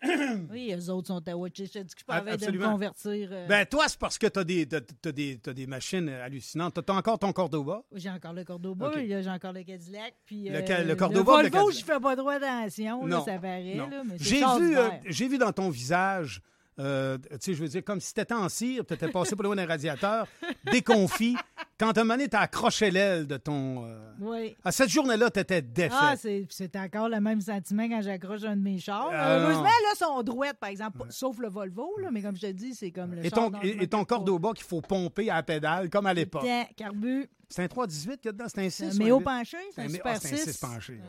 (clears throat)
Oui, eux autres sont à watcher. Je dis que je
Ah,
parlais de me convertir. euh,
Ben, toi, c'est parce que tu as des, t'as- t'as des, t'as des machines hallucinantes. Tu as encore ton Cordoba?
J'ai encore le Cordoba,
OK.
là, j'ai encore le Cadillac. Puis,
Le
euh,
le Cordoba le
Volvo, je fais pas droit attention, là, ça paraît.
J'ai vu, euh, vu dans ton visage, euh, tu sais, je veux dire, comme si t'étais en cire, tu étais passé pour loin d'un radiateur, déconfit. Quand un moment donné, t'as accroché l'aile de ton. euh,
Oui.
À cette journée-là, t'étais défait.
Ah, c'est c'est encore le même sentiment quand j'accroche un de mes chars.
Ah,
Heureusement, là, sont droites, par exemple, sauf le Volvo, là, mais comme je te dis, c'est comme le
et
char
ton, et, et ton
m'occupe pas.
Cordoba qu'il faut pomper à la pédale, comme à l'époque.
Tiens, carbu,
C'est un 318 qu'il y a dedans, c'est un 6.
un
ou un
méo
8?
penché, c'est un super
ah, c'est un
6.
6 penché.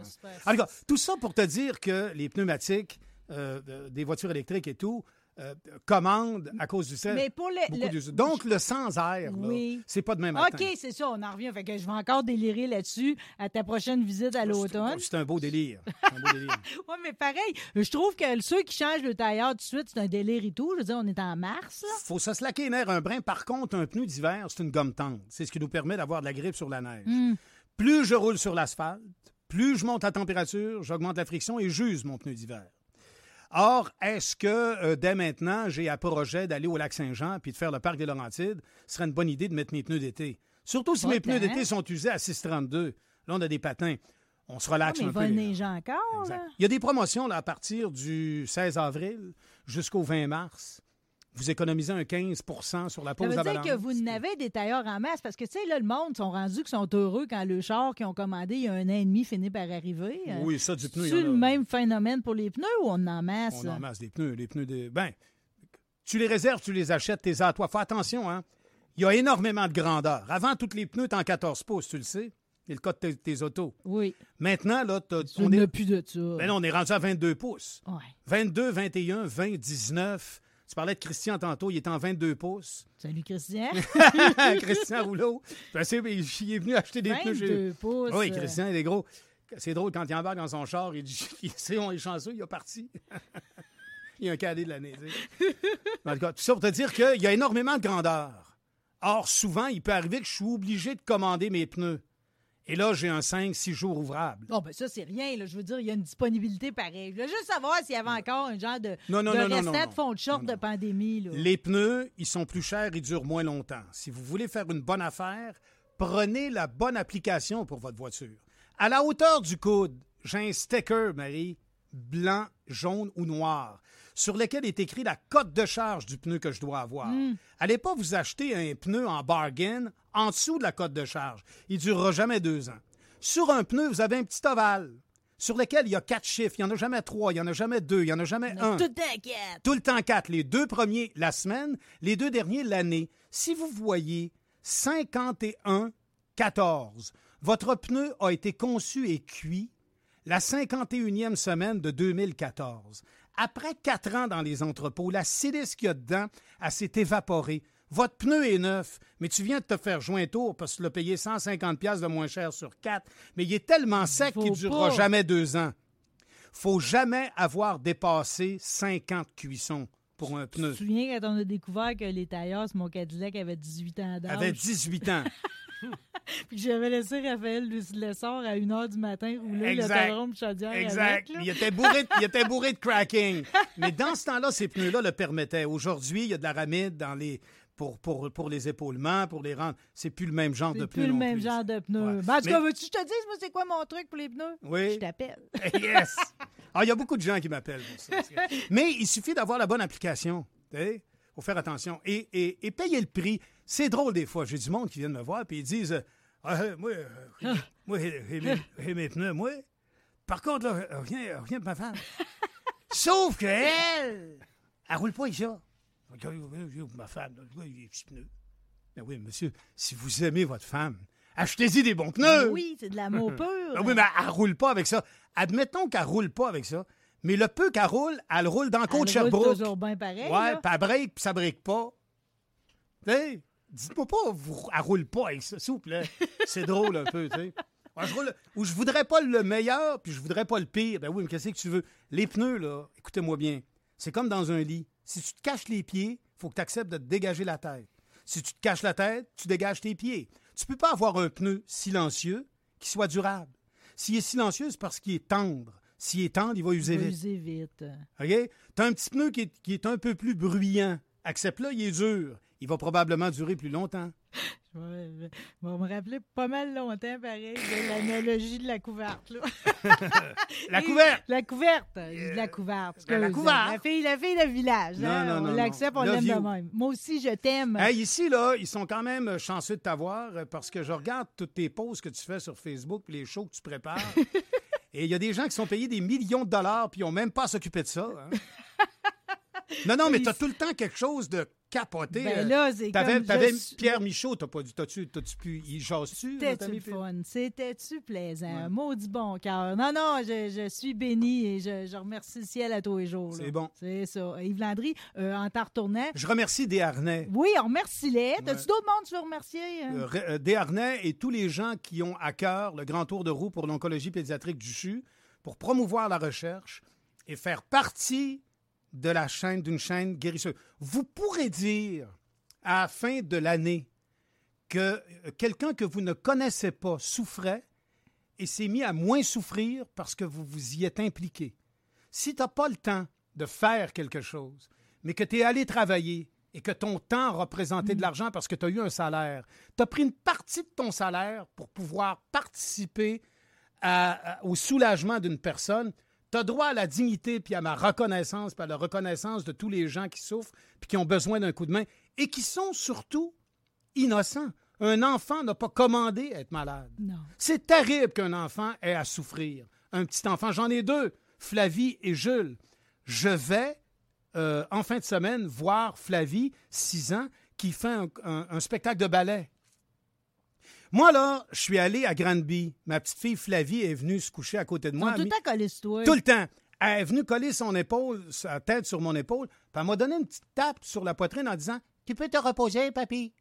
Tout ça pour te dire que les pneumatiques euh, de- des voitures électriques et tout euh, commandent à cause du sel.
Mais pour le-.
Donc, le sans-air,
Oui.
c'est pas demain matin.
OK, c'est ça, on en revient. Fait que je vais encore délirer là-dessus à ta prochaine visite à l'automne.
C'est un beau délire. (laughs) Délire.
Oui, mais pareil, je trouve que ceux qui changent le tailleur tout de suite, c'est un délire et tout. Je veux dire, on est en mars. là.
faut se slacker les un brin. Par contre, un pneu d'hiver, c'est une gomme tendre. C'est ce qui nous permet d'avoir de la grippe sur la neige.
Hmm.
Plus je roule sur l'asphalte, plus je monte la température, j'augmente la friction et j'use mon pneu d'hiver. Or, est-ce que euh, dès maintenant, j'ai à projet d'aller au lac Saint-Jean puis de faire le parc des Laurentides? Ce serait une bonne idée de mettre mes pneus d'été. Surtout si mes pneus d'été sont usés à 6,32. Là, on a des patins. On se
Ah,
relaxe
mais
un
il
peu. les
encore. Là.
Il y a des promotions là, à partir du 16 avril jusqu'au 20 mars. Vous économisez un 15% sur la
Ça
pause
veut dire que vous n'avez des tailleurs en masse parce que, tu sais, là, le monde sont rendus qu'ils sont heureux quand le char qu'ils ont commandé il y a un an et demi finit par arriver. Euh,
Oui, ça, du pneu.
C'est le même phénomène pour les pneus ou on en masse?
On en masse des pneus. Les pneus de. Ben, tu les réserves, tu les achètes, tes à toi. Fais attention, hein. Il y a énormément de grandeur. Avant, tous les pneus étaient en 14 pouces, tu le sais. C'est le cas de tes, tes autos.
Oui.
Maintenant, là, on est.
plus de ça.
Ben non, on est rendu à 22 pouces.
Ouais.
22, 21, 20, 19. Tu parlais de Christian tantôt, il est en 22 pouces.
Salut, Christian. (laughs)
Christian Rouleau. Ben, c'est- il est venu acheter des pneus. j'ai-
22 pouces.
Oui,
euh,
Christian, il est gros. C'est drôle, quand il embarque dans son char, il dit (laughs) on est chanceux, il est parti. (laughs) il y a un cadet de l'année. En tout cas, tout ça pour te dire qu'il y a énormément de grandeur. Or, souvent, il peut arriver que je suis obligé de commander mes pneus. Et là, j'ai un 5-6 jours ouvrable.
Bon, ben ça, c'est rien. Là. Je veux dire, il y a une disponibilité pareille. Je veux juste savoir s'il y avait encore un genre de,
Non, non,
de
non, non,
de fond de short de pandémie. Là.
Les pneus, ils sont plus chers, ils durent moins longtemps. Si vous voulez faire une bonne affaire, prenez la bonne application pour votre voiture. À la hauteur du coude, j'ai un sticker, Marie, blanc, jaune ou noir, sur lequel est écrit la cote de charge du pneu que je dois avoir. Allez pas vous acheter un pneu en bargain en dessous de la cote de charge. Il durera jamais deux ans. Sur un pneu, vous avez un petit ovale sur lequel il y a quatre chiffres. Il n'y en a jamais trois, il n'y en a jamais deux, il n'y en a jamais un.
Tout.
Tout le temps quatre. Les deux premiers, la semaine. Les deux derniers, l'année. Si vous voyez 51 14. Votre pneu a été conçu et cuit la 51e semaine de 2014. Après quatre ans dans les entrepôts, la silice qu'il y a dedans, elle s'est évaporée. Votre pneu est neuf, mais tu viens de te faire joint tour parce que tu l'as payé 150 pièces de moins cher sur quatre. Mais il est tellement sec qu'il ne durera
pas.
jamais deux ans. faut jamais avoir dépassé 50 cuissons pour un
Tu
pneu.
te souviens quand on a découvert que les tailleurs mon Cadillac avaient 18 ans d'âge?
avait 18 ans. (laughs)
Puis que j'avais laissé Raphaël le, le sort à 1 h du matin rouler
Exact.
l'autodrome Chaudière
Exact.
avec.
il, était bourré, de- il était bourré de cracking. Mais dans ce temps-là, ces pneus-là le permettaient. Aujourd'hui, il y a de l'aramide dans les pour, pour, pour les épaulements, pour les rendre. C'est plus le même genre de
C'est
pneus.
plus le même
plus.
genre de pneus.
Ouais.
Ben, en tout
Mais-
cas, veux-tu que je te dise, moi, c'est quoi mon truc pour les pneus?
Oui.
Je t'appelle. (laughs)
Yes! Ah, il y a beaucoup de gens qui m'appellent pour ça. Mais il suffit d'avoir la bonne application. Il faut faire attention. Et, et, et payer le prix. C'est drôle des fois. J'ai du monde qui vient me voir et ils disent Ah, euh, Moi, euh, moi j'ai j'ai mes, j'ai pneus, moi. Par contre, là, rien, rien de ma femme. (laughs) Sauf qu'elle, elle roule pas ici. Ma femme, là, oui, les petits pneus. Ben oui, monsieur, si vous aimez votre femme, achetez-y des bons pneus.
Oui, c'est de l'amour pur.
Ah oui, mais elle roule pas avec ça. Admettons qu'elle roule pas avec ça. Mais le peu qu'elle roule, elle roule dans le côte de
Elle roule
Sherbrooke.
toujours bien pareil.
Ouais, puis elle break, puis ça break pas. Tu sais, dites-moi pas, vous, elle roule pas avec ça, s'il vous plaît. C'est drôle un peu, tu sais. Ouais, je roule, ou je voudrais pas le meilleur, puis je voudrais pas le pire. Ben oui, mais qu'est-ce que tu veux? Les pneus, là, écoutez-moi bien, c'est comme dans un lit. Si tu te caches les pieds, faut que tu acceptes de te dégager la tête. Si tu te caches la tête, tu dégages tes pieds. Tu peux pas avoir un pneu silencieux qui soit durable. S'il est silencieux, c'est parce qu'il est tendre. S'il est tendre, il va user
Il va
vite.
user vite.
OK? Tu as un petit pneu qui est, qui est un peu plus bruyant. Accepte-le, il est dur. Il va probablement durer plus longtemps. (laughs)
Je vais, je vais me rappeler pas mal longtemps, pareil, de l'analogie de la couverte. Là. (laughs)
La couverte!
La couverte. dis La couverte.
ben, la couverte.
La fille, la fille de village.
Non,
hein,
non,
on
non,
l'accepte,
non.
on l'aime de même. Moi aussi, je t'aime.
Hey, ici, là, ils sont quand même chanceux de t'avoir euh, parce que je regarde toutes tes posts que tu fais sur Facebook les shows que tu prépares. (laughs) Et il y a des gens qui sont payés des millions de dollars puis ils n'ont même pas à s'occuper de ça. hein. Non, non, mais tu as tout le temps quelque chose de capoté.
Ben
euh.
là, c'est
T'avais, t'avais
suis-
Pierre Michaud, t'as pas dit, t'as-tu, t'as-tu pu, il jase-tu?
C'était-tu fun? C'était-tu plaisant? Maudit bon cœur. Non, non, je, je suis béni et je, je remercie le ciel à tous les jours.
C'est bon.
C'est ça. Yves Landry, euh, en t'en retournant.
Je remercie Desharnais.
Oui, on remercie-les. T'as-tu
Ouais.
d'autres mondes que tu veux remercier? hein?
Euh, euh, Desharnais et tous les gens qui ont à cœur le grand tour de roue pour l'oncologie pédiatrique du CHU pour promouvoir la recherche et faire partie de la chaîne d'une chaîne guérisseuse. Vous pourrez dire à la fin de l'année que euh, quelqu'un que vous ne connaissez pas souffrait et s'est mis à moins souffrir parce que vous vous y êtes impliqué. Si tu n'as pas le temps de faire quelque chose, mais que tu es allé travailler et que ton temps a représenté de l'argent parce que tu as eu un salaire, tu as pris une partie de ton salaire pour pouvoir participer à- à- au soulagement d'une personne, tu as droit à la dignité puis à ma reconnaissance, puis à la reconnaissance de tous les gens qui souffrent puis qui ont besoin d'un coup de main et qui sont surtout innocents. Un enfant n'a pas commandé à être malade.
Non.
C'est terrible qu'un enfant ait à souffrir. Un petit enfant, j'en ai deux, Flavie et Jules. Je vais, euh, en fin de semaine, voir Flavie, 6 ans, qui fait un, un- un spectacle de ballet. Moi, là, je suis allé à Granby. Ma petite fille Flavie est venue se coucher à côté de moi.
tout le temps collés sur toi.
tout le temps. Elle est venue coller son épaule, sa tête sur mon épaule, puis elle m'a donné une petite tape sur la poitrine en disant Tu peux te reposer, papy.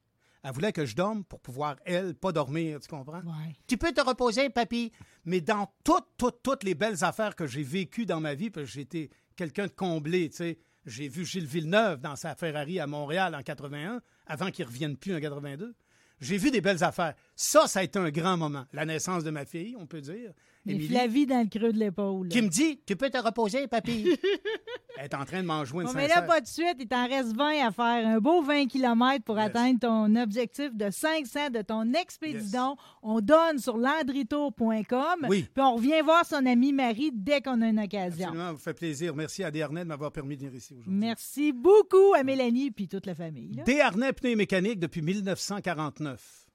Elle voulait que je dorme pour pouvoir, elle, pas dormir, tu comprends?
Ouais.
Tu peux te reposer, papy. Mais dans toutes, toutes, toutes les belles affaires que j'ai vécues dans ma vie, parce que j'étais quelqu'un de comblé, tu sais. J'ai vu Gilles Villeneuve dans sa Ferrari à Montréal en 81, avant qu'il ne revienne plus en 82. J'ai vu des belles affaires. Ça, ça a été un grand moment. La naissance de ma fille, on peut dire. Émilie,
Flavie dans le creux de l'épaule.
qui me dit Tu peux te reposer, papy. (laughs) Elle est en train de m'en jouer une
Bon, mais là, pas de suite. Il t'en reste 20 à faire. Un beau 20 km pour atteindre ton objectif de 500 de ton expédition. On donne sur landritour.com.
Oui.
Puis on revient voir son amie Marie dès qu'on a une occasion.
Absolument, vous fait plaisir. Merci à Desharnais de m'avoir permis de venir ici aujourd'hui.
Merci beaucoup à Mélanie puis toute la famille. là.
Desharnais pneus mécaniques depuis 1949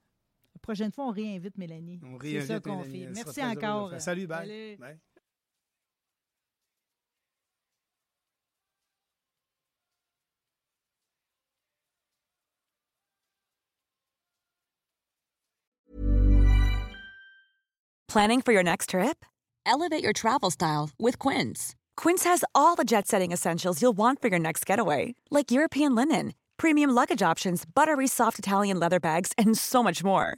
prochaine fois, on réinvite Mélanie.
On réinvite C'est
ça qu'on fait. Merci encore.
Euh, salut, bye. Bye.
Planning for your next trip?
Elevate your travel style with Quince.
Quince has all the jet setting essentials you'll want for your next getaway, like European linen, premium luggage options, buttery soft Italian leather bags, and so much more